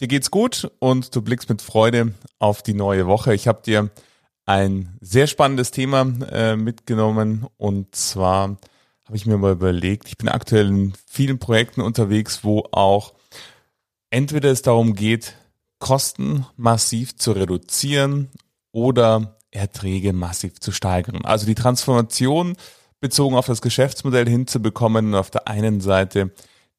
dir geht's gut und du blickst mit Freude auf die neue Woche. Ich habe dir ein sehr spannendes Thema äh, mitgenommen und zwar habe ich mir mal überlegt, ich bin aktuell in vielen Projekten unterwegs, wo auch entweder es darum geht, Kosten massiv zu reduzieren oder Erträge massiv zu steigern. Also die Transformation bezogen auf das Geschäftsmodell hinzubekommen, auf der einen Seite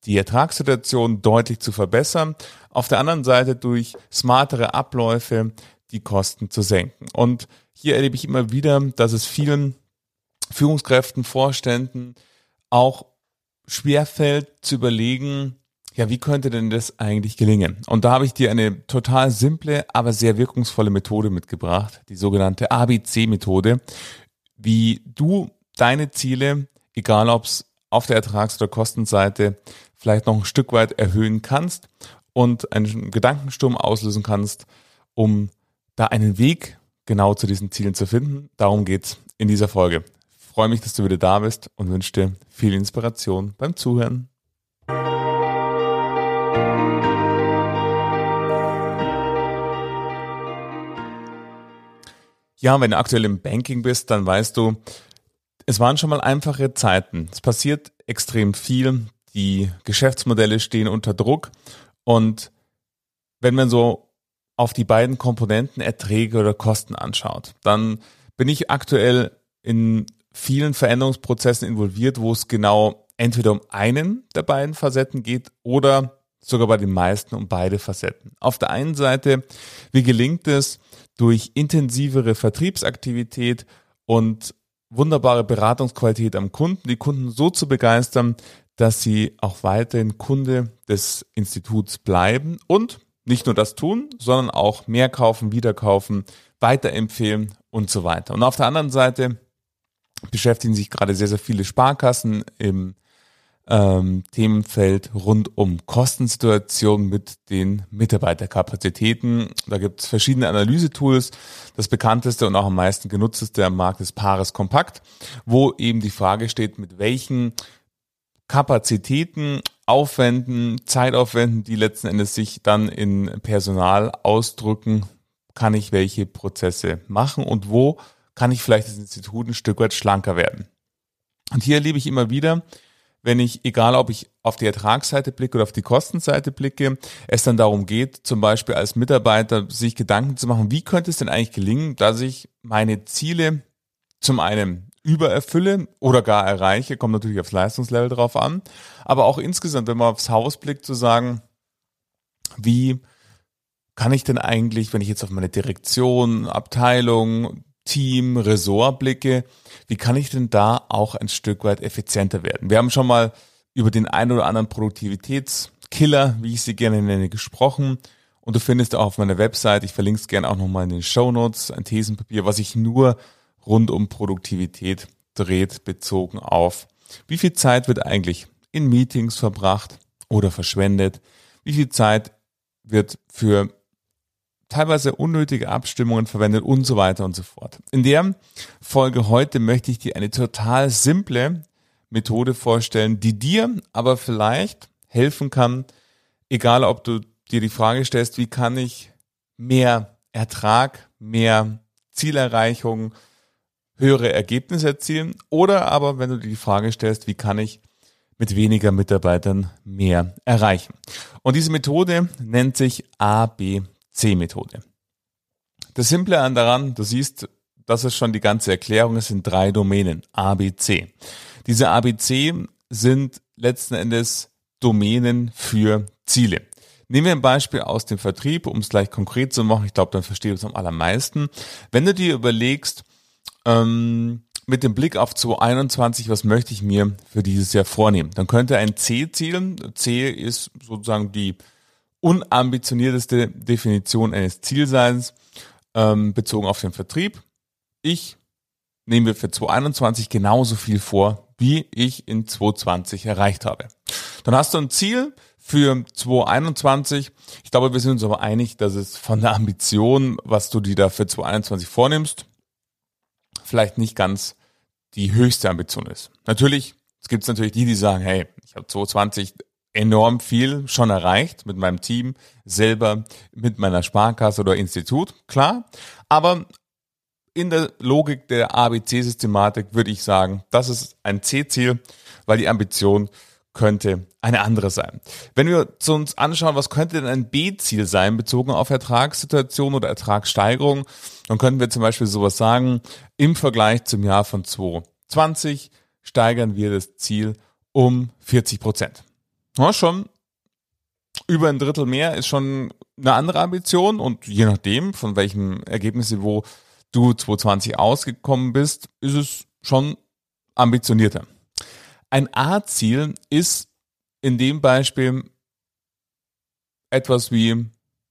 die Ertragssituation deutlich zu verbessern, auf der anderen Seite durch smartere Abläufe die Kosten zu senken. Und hier erlebe ich immer wieder, dass es vielen Führungskräften, Vorständen auch schwerfällt zu überlegen, ja, wie könnte denn das eigentlich gelingen? Und da habe ich dir eine total simple, aber sehr wirkungsvolle Methode mitgebracht, die sogenannte ABC-Methode, wie du deine Ziele, egal ob es auf der Ertrags- oder Kostenseite, vielleicht noch ein Stück weit erhöhen kannst und einen Gedankensturm auslösen kannst, um da einen Weg genau zu diesen Zielen zu finden. Darum geht's in dieser Folge. Ich freue mich, dass du wieder da bist und wünsche dir viel Inspiration beim Zuhören. Ja, wenn du aktuell im Banking bist, dann weißt du, es waren schon mal einfache Zeiten. Es passiert extrem viel. Die Geschäftsmodelle stehen unter Druck. Und wenn man so auf die beiden Komponenten Erträge oder Kosten anschaut, dann bin ich aktuell in vielen Veränderungsprozessen involviert, wo es genau entweder um einen der beiden Facetten geht oder sogar bei den meisten um beide Facetten. Auf der einen Seite, wie gelingt es durch intensivere Vertriebsaktivität und wunderbare Beratungsqualität am Kunden, die Kunden so zu begeistern, dass sie auch weiterhin Kunde des Instituts bleiben und nicht nur das tun, sondern auch mehr kaufen, wieder kaufen, weiterempfehlen und so weiter. Und auf der anderen Seite beschäftigen sich gerade sehr, sehr viele Sparkassen im ähm, Themenfeld rund um Kostensituationen mit den Mitarbeiterkapazitäten. Da gibt es verschiedene Analysetools. Das bekannteste und auch am meisten genutzteste am Markt ist Pares Kompakt, wo eben die Frage steht, mit welchen Kapazitäten, Aufwänden, Zeitaufwänden, die letzten Endes sich dann in Personal ausdrücken, kann ich welche Prozesse machen und wo kann ich vielleicht das Institut ein Stück weit schlanker werden. Und hier erlebe ich immer wieder, wenn ich, egal ob ich auf die Ertragsseite blicke oder auf die Kostenseite blicke, es dann darum geht, zum Beispiel als Mitarbeiter sich Gedanken zu machen, wie könnte es denn eigentlich gelingen, dass ich meine Ziele zum einen übererfülle oder gar erreiche, kommt natürlich aufs Leistungslevel drauf an, aber auch insgesamt, wenn man aufs Haus blickt, zu sagen, wie kann ich denn eigentlich, wenn ich jetzt auf meine Direktion, Abteilung, Team, Ressort blicke, wie kann ich denn da auch ein Stück weit effizienter werden? Wir haben schon mal über den einen oder anderen Produktivitätskiller, wie ich sie gerne nenne, gesprochen. Und du findest auch auf meiner Website, ich verlinke es gerne auch nochmal in den Show Notes, ein Thesenpapier, was ich nur rund um Produktivität dreht, bezogen auf, wie viel Zeit wird eigentlich in Meetings verbracht oder verschwendet, wie viel Zeit wird für teilweise unnötige Abstimmungen verwendet und so weiter und so fort. In der Folge heute möchte ich dir eine total simple Methode vorstellen, die dir aber vielleicht helfen kann, egal ob du dir die Frage stellst, wie kann ich mehr Ertrag, mehr Zielerreichung, höhere Ergebnisse erzielen oder aber wenn du dir die Frage stellst, wie kann ich mit weniger Mitarbeitern mehr erreichen. Und diese Methode nennt sich ABC C-Methode. Das Simple an daran, du siehst, das ist schon die ganze Erklärung, es sind drei Domänen, A, B, C. Diese A, B, C sind letzten Endes Domänen für Ziele. Nehmen wir ein Beispiel aus dem Vertrieb, um es gleich konkret zu machen. Ich glaube, dann versteht es am allermeisten. Wenn du dir überlegst, ähm, mit dem Blick auf 2021, was möchte ich mir für dieses Jahr vornehmen, dann könnte ein C-Ziel, C ist sozusagen die unambitionierteste Definition eines Zielseins ähm, bezogen auf den Vertrieb. Ich nehme mir für 2021 genauso viel vor, wie ich in 2020 erreicht habe. Dann hast du ein Ziel für 2021. Ich glaube, wir sind uns aber einig, dass es von der Ambition, was du dir da für 2021 vornimmst, vielleicht nicht ganz die höchste Ambition ist. Natürlich, es gibt natürlich die, die sagen, hey, ich habe 2020 enorm viel schon erreicht mit meinem Team, selber mit meiner Sparkasse oder Institut, klar. Aber in der Logik der ABC-Systematik würde ich sagen, das ist ein C-Ziel, weil die Ambition könnte eine andere sein. Wenn wir uns anschauen, was könnte denn ein B-Ziel sein, bezogen auf Ertragssituation oder Ertragssteigerung, dann könnten wir zum Beispiel sowas sagen, im Vergleich zum Jahr von 2020 steigern wir das Ziel um 40 Prozent. Ja, schon über ein Drittel mehr ist schon eine andere Ambition und je nachdem, von welchem Ergebnisniveau du 2020 ausgekommen bist, ist es schon ambitionierter. Ein A-Ziel ist in dem Beispiel etwas wie,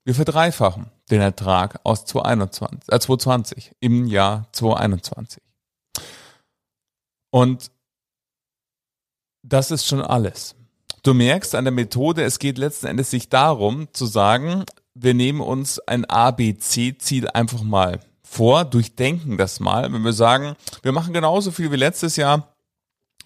wir verdreifachen den Ertrag aus 2021, äh 2020 im Jahr 2021. Und das ist schon alles. Du merkst an der Methode, es geht letzten Endes sich darum zu sagen, wir nehmen uns ein A-B-C-Ziel einfach mal vor, durchdenken das mal. Wenn wir sagen, wir machen genauso viel wie letztes Jahr,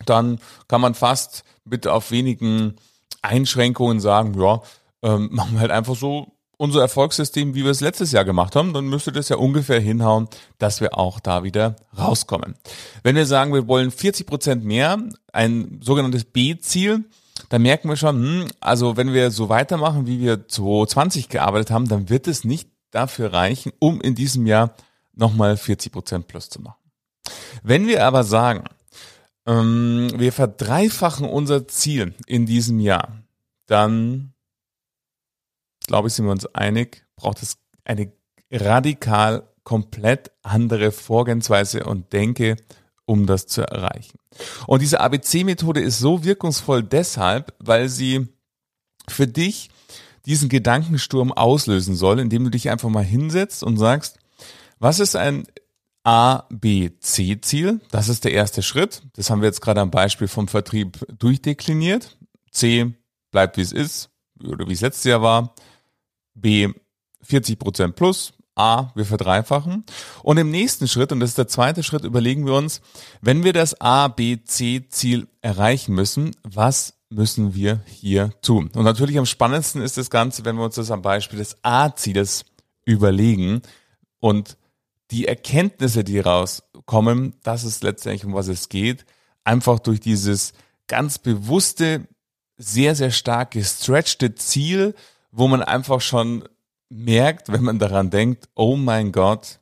dann kann man fast mit auf wenigen Einschränkungen sagen, ja, ähm, machen wir halt einfach so unser Erfolgssystem, wie wir es letztes Jahr gemacht haben, dann müsste das ja ungefähr hinhauen, dass wir auch da wieder rauskommen. Wenn wir sagen, wir wollen 40 Prozent mehr, ein sogenanntes B-Ziel, dann merken wir schon, hm, also wenn wir so weitermachen, wie wir 2020 gearbeitet haben, dann wird es nicht dafür reichen, um in diesem Jahr nochmal 40 Prozent plus zu machen. Wenn wir aber sagen, ähm, wir verdreifachen unser Ziel in diesem Jahr, dann glaube ich, sind wir uns einig, braucht es eine radikal komplett andere Vorgehensweise und Denke, um das zu erreichen. Und diese ABC-Methode ist so wirkungsvoll deshalb, weil sie für dich diesen Gedankensturm auslösen soll, indem du dich einfach mal hinsetzt und sagst, was ist ein A, B, C-Ziel. Das ist der erste Schritt. Das haben wir jetzt gerade am Beispiel vom Vertrieb durchdekliniert. C bleibt wie es ist oder wie es letztes Jahr war. B 40 Prozent plus. A, wir verdreifachen. Und im nächsten Schritt, und das ist der zweite Schritt, überlegen wir uns, wenn wir das A, B, C Ziel erreichen müssen, was müssen wir hier tun? Und natürlich am spannendsten ist das Ganze, wenn wir uns das am Beispiel des A-Zieles überlegen und die Erkenntnisse, die rauskommen, das ist letztendlich um was es geht, einfach durch dieses ganz bewusste, sehr, sehr stark gestretchte Ziel, wo man einfach schon merkt, wenn man daran denkt, oh mein Gott,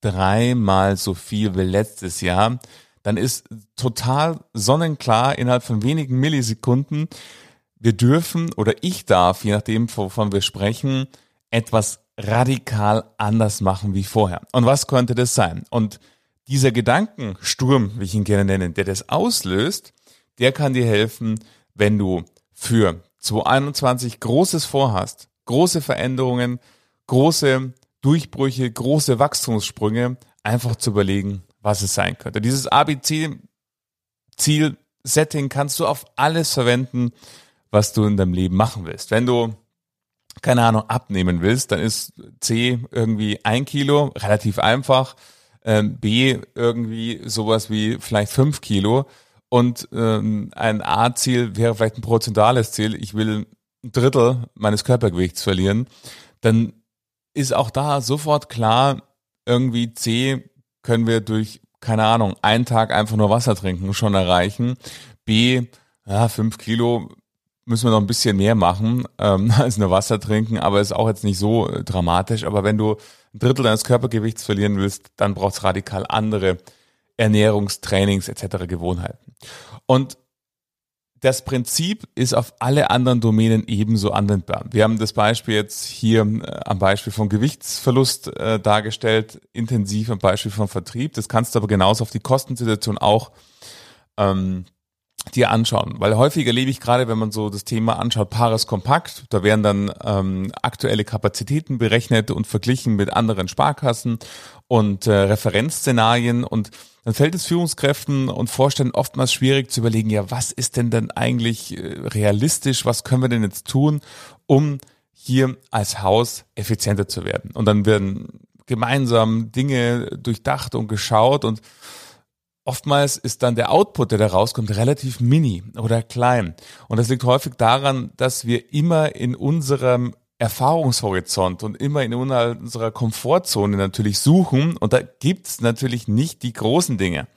dreimal so viel wie letztes Jahr, dann ist total sonnenklar innerhalb von wenigen Millisekunden, wir dürfen oder ich darf, je nachdem, wovon wir sprechen, etwas radikal anders machen wie vorher. Und was könnte das sein? Und dieser Gedankensturm, wie ich ihn gerne nenne, der das auslöst, der kann dir helfen, wenn du für 2021 Großes vorhast, große Veränderungen, große Durchbrüche, große Wachstumssprünge, einfach zu überlegen, was es sein könnte. Dieses ABC-Ziel-Setting kannst du auf alles verwenden, was du in deinem Leben machen willst. Wenn du keine Ahnung, abnehmen willst, dann ist C irgendwie ein Kilo, relativ einfach. Ähm, B irgendwie sowas wie vielleicht fünf Kilo. Und ähm, ein A-Ziel wäre vielleicht ein prozentuales Ziel. Ich will ein Drittel meines Körpergewichts verlieren. Dann ist auch da sofort klar, irgendwie C können wir durch, keine Ahnung, einen Tag einfach nur Wasser trinken schon erreichen. B, ja, fünf Kilo müssen wir noch ein bisschen mehr machen ähm, als nur Wasser trinken, aber ist auch jetzt nicht so äh, dramatisch. Aber wenn du ein Drittel deines Körpergewichts verlieren willst, dann brauchst du radikal andere Ernährungstrainings etc. Gewohnheiten. Und das Prinzip ist auf alle anderen Domänen ebenso anwendbar. Wir haben das Beispiel jetzt hier äh, am Beispiel von Gewichtsverlust äh, dargestellt, intensiv am Beispiel von Vertrieb. Das kannst du aber genauso auf die Kostensituation auch ähm, dir anschauen. Weil häufig erlebe ich gerade, wenn man so das Thema anschaut, Pares Kompakt, da werden dann ähm, aktuelle Kapazitäten berechnet und verglichen mit anderen Sparkassen und äh, Referenzszenarien und dann fällt es Führungskräften und Vorständen oftmals schwierig zu überlegen, ja, was ist denn dann eigentlich äh, realistisch, was können wir denn jetzt tun, um hier als Haus effizienter zu werden. Und dann werden gemeinsam Dinge durchdacht und geschaut und oftmals ist dann der Output, der da rauskommt, relativ mini oder klein. Und das liegt häufig daran, dass wir immer in unserem Erfahrungshorizont und immer in unserer Komfortzone natürlich suchen. Und da gibt's natürlich nicht die großen Dinge,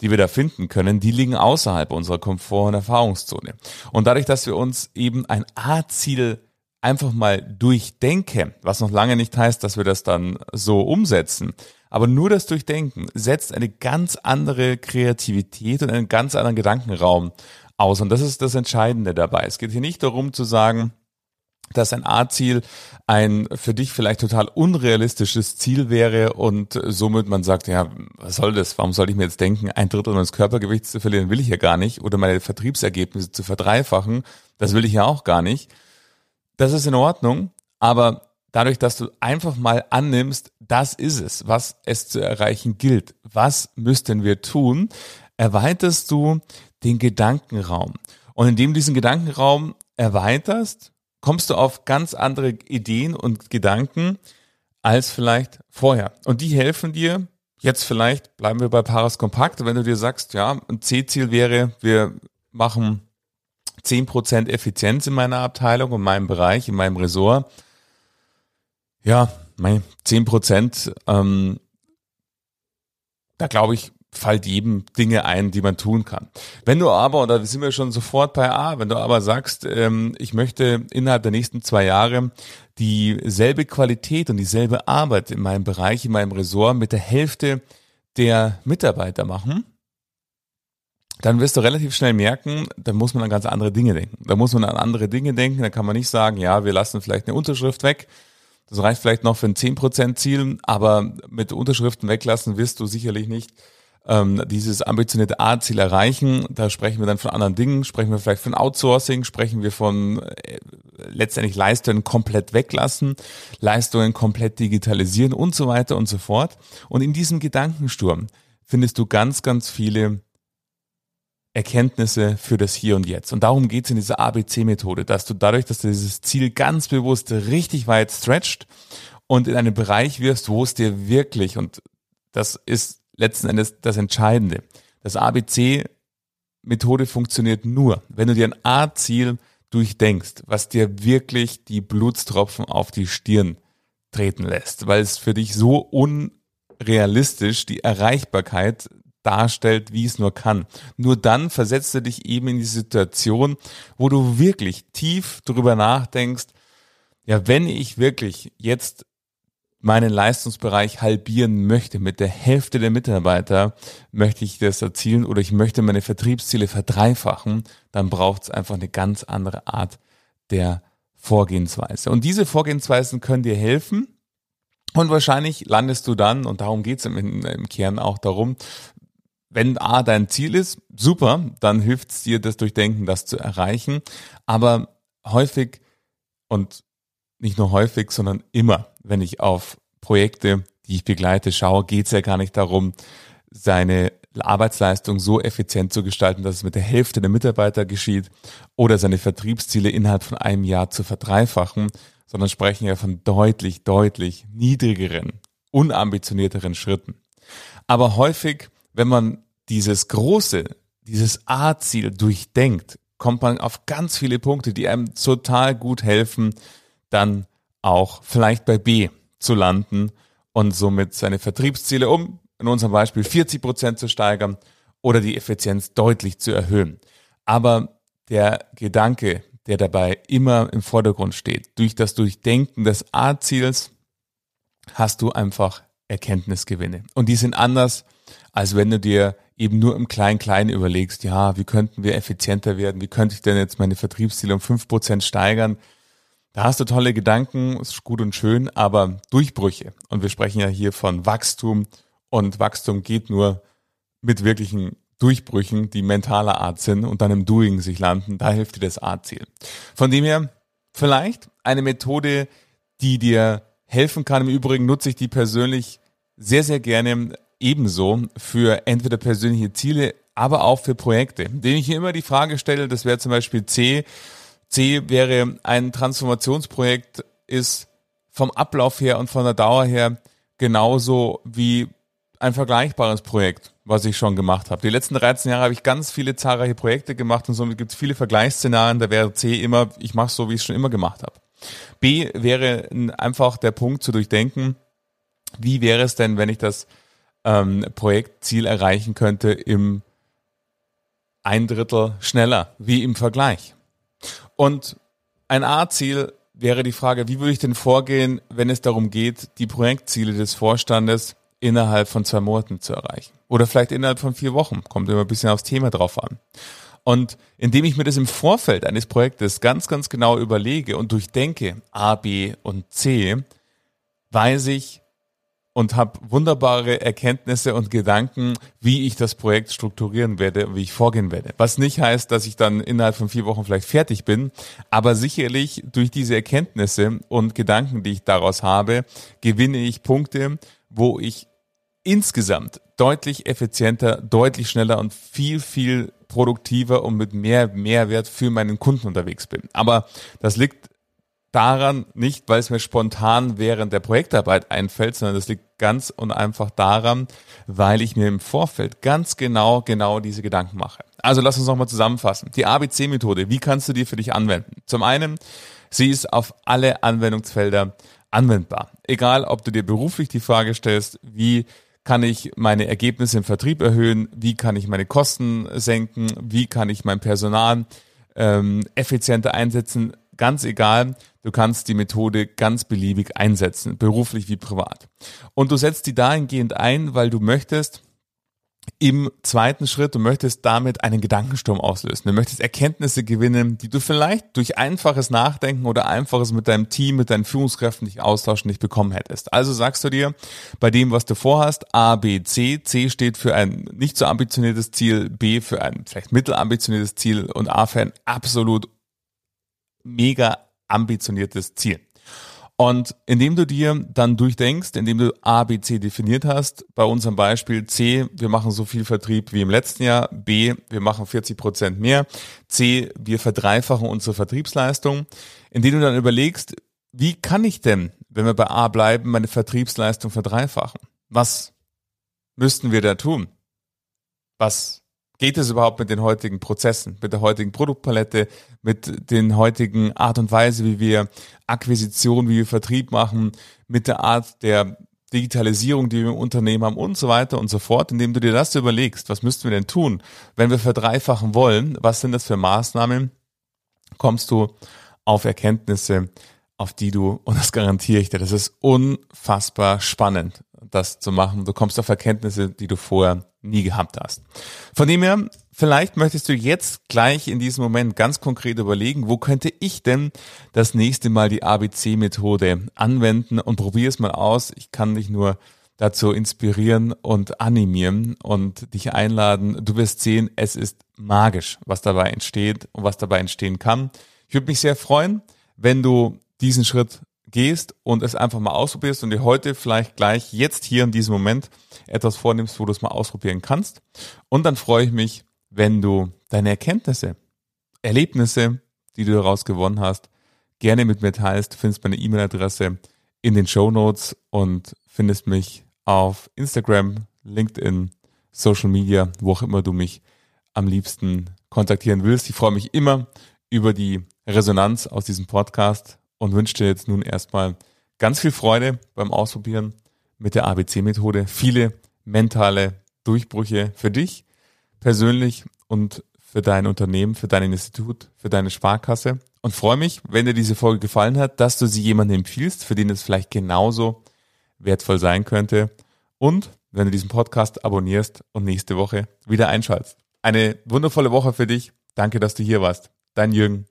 die wir da finden können. Die liegen außerhalb unserer Komfort- und Erfahrungszone. Und dadurch, dass wir uns eben ein A-Ziel einfach mal durchdenken, was noch lange nicht heißt, dass wir das dann so umsetzen, aber nur das Durchdenken setzt eine ganz andere Kreativität und einen ganz anderen Gedankenraum aus. Und das ist das Entscheidende dabei. Es geht hier nicht darum zu sagen, dass ein A-Ziel ein für dich vielleicht total unrealistisches Ziel wäre und somit man sagt, ja, was soll das? Warum soll ich mir jetzt denken, ein Drittel meines Körpergewichts zu verlieren, will ich ja gar nicht oder meine Vertriebsergebnisse zu verdreifachen, das will ich ja auch gar nicht. Das ist in Ordnung, aber dadurch, dass du einfach mal annimmst, das ist es, was es zu erreichen gilt. Was müssten wir tun? Erweiterst du den Gedankenraum. Und indem du diesen Gedankenraum erweiterst, kommst du auf ganz andere Ideen und Gedanken als vielleicht vorher. Und die helfen dir, jetzt vielleicht bleiben wir bei Paras Kompakt, wenn du dir sagst, ja, ein C-Ziel wäre, wir machen 10% Effizienz in meiner Abteilung, in meinem Bereich, in meinem Ressort. Ja, mein 10%, ähm, da glaube ich, fällt jedem Dinge ein, die man tun kann. Wenn du aber, und da sind wir schon sofort bei A, wenn du aber sagst, ähm, ich möchte innerhalb der nächsten zwei Jahre dieselbe Qualität und dieselbe Arbeit in meinem Bereich, in meinem Ressort mit der Hälfte der Mitarbeiter machen, dann wirst du relativ schnell merken, da muss man an ganz andere Dinge denken. Da muss man an andere Dinge denken, da kann man nicht sagen, ja, wir lassen vielleicht eine Unterschrift weg. Das reicht vielleicht noch für ein 10% Ziel, aber mit Unterschriften weglassen wirst du sicherlich nicht ähm, dieses ambitionierte A-Ziel erreichen. Da sprechen wir dann von anderen Dingen, sprechen wir vielleicht von Outsourcing, sprechen wir von äh, letztendlich Leistungen komplett weglassen, Leistungen komplett digitalisieren und so weiter und so fort. Und in diesem Gedankensturm findest du ganz, ganz viele Erkenntnisse für das Hier und Jetzt. Und darum geht's in dieser ABC-Methode, dass du dadurch, dass du dieses Ziel ganz bewusst richtig weit stretcht und in einen Bereich wirst, wo es dir wirklich, und das ist letzten Endes das Entscheidende, das ABC-Methode funktioniert nur, wenn du dir ein A-Ziel durchdenkst, was dir wirklich die Blutstropfen auf die Stirn treten lässt, weil es für dich so unrealistisch die Erreichbarkeit darstellt, wie es nur kann. Nur dann versetzt du dich eben in die Situation, wo du wirklich tief drüber nachdenkst, ja, wenn ich wirklich jetzt meinen Leistungsbereich halbieren möchte, mit der Hälfte der Mitarbeiter möchte ich das erzielen oder ich möchte meine Vertriebsziele verdreifachen, dann braucht es einfach eine ganz andere Art der Vorgehensweise. Und diese Vorgehensweisen können dir helfen, und wahrscheinlich landest du dann, und darum geht es im, im, Kern auch darum, wenn A dein Ziel ist, super, dann hilft es dir, das Durchdenken, das zu erreichen. Aber häufig und nicht nur häufig, sondern immer, wenn ich auf Projekte, die ich begleite, schaue, geht es ja gar nicht darum, seine Arbeitsleistung so effizient zu gestalten, dass es mit der Hälfte der Mitarbeiter geschieht oder seine Vertriebsziele innerhalb von einem Jahr zu verdreifachen, sondern sprechen ja von deutlich, deutlich niedrigeren, unambitionierteren Schritten. Aber häufig wenn man dieses große, dieses A-Ziel durchdenkt, kommt man auf ganz viele Punkte, die einem total gut helfen, dann auch vielleicht bei B zu landen und somit seine Vertriebsziele um, in unserem Beispiel 40 Prozent zu steigern oder die Effizienz deutlich zu erhöhen. Aber der Gedanke, der dabei immer im Vordergrund steht, durch das Durchdenken des A-Ziels hast du einfach Erkenntnisgewinne. Und die sind anders als wenn du dir eben nur im Klein-Klein überlegst, ja, wie könnten wir effizienter werden, wie könnte ich denn jetzt meine Vertriebsziele um fünf Prozent steigern. Da hast du tolle Gedanken, ist gut und schön, aber Durchbrüche. Und wir sprechen ja hier von Wachstum und Wachstum geht nur mit wirklichen Durchbrüchen, die mentaler Art sind und dann im Doing sich landen, da hilft dir das A-Ziel. Von dem her, vielleicht eine Methode, die dir helfen kann. Im Übrigen nutze ich die persönlich sehr, sehr gerne ebenso für entweder persönliche Ziele, aber auch für Projekte. Denen ich hier immer die Frage stelle, das wäre zum Beispiel C. C wäre ein Transformationsprojekt, ist vom Ablauf her und von der Dauer her genauso wie ein vergleichbares Projekt, was ich schon gemacht habe. Die letzten 13 Jahre habe ich ganz viele zahlreiche Projekte gemacht und somit gibt es viele Vergleichsszenarien. Da wäre C immer, ich mache so, wie ich es schon immer gemacht habe. B wäre einfach der Punkt zu durchdenken, wie wäre es denn, wenn ich das ähm, Projektziel erreichen könnte im ein Drittel schneller, wie im Vergleich. Und ein A-Ziel wäre die Frage, wie würde ich denn vorgehen, wenn es darum geht, die Projektziele des Vorstandes innerhalb von zwei Monaten zu erreichen. Oder vielleicht innerhalb von vier Wochen. Kommt immer ein bisschen aufs Thema drauf an. Und indem ich mir das im Vorfeld eines Projektes ganz, ganz genau überlege und durchdenke, A, B und C, weiß ich, und habe wunderbare Erkenntnisse und Gedanken, wie ich das Projekt strukturieren werde, wie ich vorgehen werde. Was nicht heißt, dass ich dann innerhalb von vier Wochen vielleicht fertig bin, aber sicherlich durch diese Erkenntnisse und Gedanken, die ich daraus habe, gewinne ich Punkte, wo ich insgesamt deutlich effizienter, deutlich schneller und viel, viel produktiver und mit mehr Mehrwert für meinen Kunden unterwegs bin. Aber das liegt daran nicht, weil es mir spontan während der Projektarbeit einfällt, sondern das liegt ganz und einfach daran, weil ich mir im Vorfeld ganz genau, genau diese Gedanken mache. Also lass uns nochmal zusammenfassen. Die ABC-Methode, wie kannst du die für dich anwenden? Zum einen, sie ist auf alle Anwendungsfelder anwendbar. Egal, ob du dir beruflich die Frage stellst, wie kann ich meine Ergebnisse im Vertrieb erhöhen, wie kann ich meine Kosten senken, wie kann ich mein Personal ähm, effizienter einsetzen, ganz egal, du kannst die Methode ganz beliebig einsetzen, beruflich wie privat. Und du setzt die dahingehend ein, weil du möchtest, im zweiten Schritt, du möchtest damit einen Gedankensturm auslösen. Du möchtest Erkenntnisse gewinnen, die du vielleicht durch einfaches Nachdenken oder einfaches mit deinem Team, mit deinen Führungskräften nicht austauschen, nicht bekommen hättest. Also sagst du dir, bei dem, was du vorhast, A, B, C. C steht für ein nicht so ambitioniertes Ziel, B für ein vielleicht mittelambitioniertes Ziel und A für ein absolut mega ambitioniertes Ziel. Und indem du dir dann durchdenkst, indem du A, B, C definiert hast, bei unserem Beispiel C, wir machen so viel Vertrieb wie im letzten Jahr, B, wir machen 40 Prozent mehr, C, wir verdreifachen unsere Vertriebsleistung, indem du dann überlegst, wie kann ich denn, wenn wir bei A bleiben, meine Vertriebsleistung verdreifachen? Was müssten wir da tun? Was geht es überhaupt mit den heutigen Prozessen, mit der heutigen Produktpalette, mit den heutigen Art und Weise, wie wir Akquisition, wie wir Vertrieb machen, mit der Art der Digitalisierung, die wir im Unternehmen haben und so weiter und so fort, indem du dir das überlegst, was müssten wir denn tun, wenn wir verdreifachen wollen, was sind das für Maßnahmen, kommst du auf Erkenntnisse, auf die du, und das garantiere ich dir, das ist unfassbar spannend, das zu machen. Du kommst auf Erkenntnisse, die du vorher nie gehabt hast. Von dem her, vielleicht möchtest du jetzt gleich in diesem Moment ganz konkret überlegen, wo könnte ich denn das nächste Mal die ABC-Methode anwenden und probier es mal aus. Ich kann dich nur dazu inspirieren und animieren und dich einladen. Du wirst sehen, es ist magisch, was dabei entsteht und was dabei entstehen kann. Ich würde mich sehr freuen, wenn du diesen Schritt gehst und es einfach mal ausprobierst und dir heute vielleicht gleich jetzt hier in diesem Moment etwas vornimmst, wo du es mal ausprobieren kannst. Und dann freue ich mich, wenn du deine Erkenntnisse, Erlebnisse, die du daraus gewonnen hast, gerne mit mir teilst. Du findest meine E-Mail-Adresse in den Show Notes und findest mich auf Instagram, LinkedIn, Social Media, wo auch immer du mich am liebsten kontaktieren willst. Ich freue mich immer über die Resonanz aus diesem Podcast und wünsche dir jetzt nun erstmal ganz viel Freude beim Ausprobieren mit der ABC-Methode. Viele mentale Durchbrüche für dich persönlich und für dein Unternehmen, für dein Institut, für deine Sparkasse. Und freue mich, wenn dir diese Folge gefallen hat, dass du sie jemandem empfiehlst, für den es vielleicht genauso wertvoll sein könnte. Und wenn du diesen Podcast abonnierst und nächste Woche wieder einschaltest. Eine wundervolle Woche für dich. Danke, dass du hier warst. Dein Jürgen.